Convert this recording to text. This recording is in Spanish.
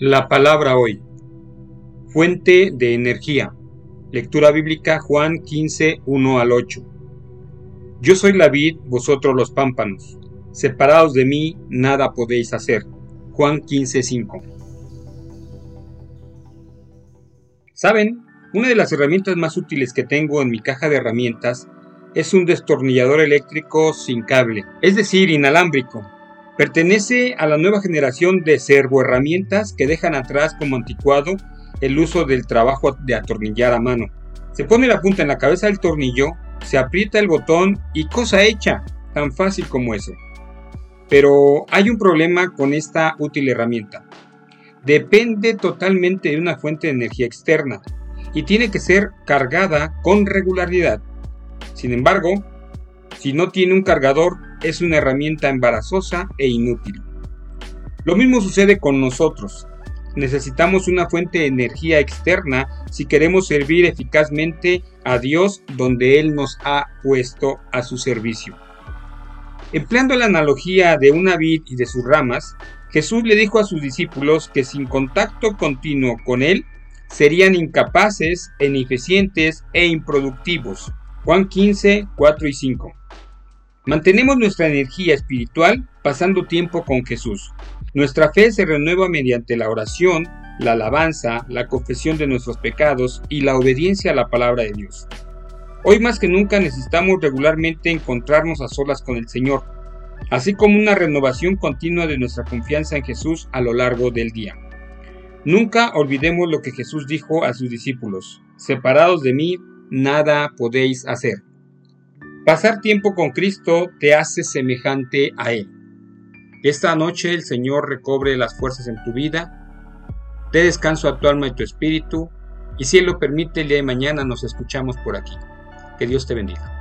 La palabra hoy. Fuente de energía. Lectura bíblica Juan 15, 1 al 8. Yo soy la vid, vosotros los pámpanos. Separados de mí, nada podéis hacer. Juan 15, 5. ¿Saben? Una de las herramientas más útiles que tengo en mi caja de herramientas es un destornillador eléctrico sin cable, es decir, inalámbrico, Pertenece a la nueva generación de servoherramientas que dejan atrás como anticuado el uso del trabajo de atornillar a mano. Se pone la punta en la cabeza del tornillo, se aprieta el botón y cosa hecha, tan fácil como eso. Pero hay un problema con esta útil herramienta. Depende totalmente de una fuente de energía externa y tiene que ser cargada con regularidad. Sin embargo, si no tiene un cargador, es una herramienta embarazosa e inútil. Lo mismo sucede con nosotros. Necesitamos una fuente de energía externa si queremos servir eficazmente a Dios donde Él nos ha puesto a su servicio. Empleando la analogía de una vid y de sus ramas, Jesús le dijo a sus discípulos que sin contacto continuo con Él serían incapaces, ineficientes e improductivos. Juan 15, 4 y 5. Mantenemos nuestra energía espiritual pasando tiempo con Jesús. Nuestra fe se renueva mediante la oración, la alabanza, la confesión de nuestros pecados y la obediencia a la palabra de Dios. Hoy más que nunca necesitamos regularmente encontrarnos a solas con el Señor, así como una renovación continua de nuestra confianza en Jesús a lo largo del día. Nunca olvidemos lo que Jesús dijo a sus discípulos, separados de mí, nada podéis hacer. Pasar tiempo con Cristo te hace semejante a Él. Esta noche el Señor recobre las fuerzas en tu vida, dé descanso a tu alma y tu espíritu, y si Él lo permite, el día de mañana nos escuchamos por aquí. Que Dios te bendiga.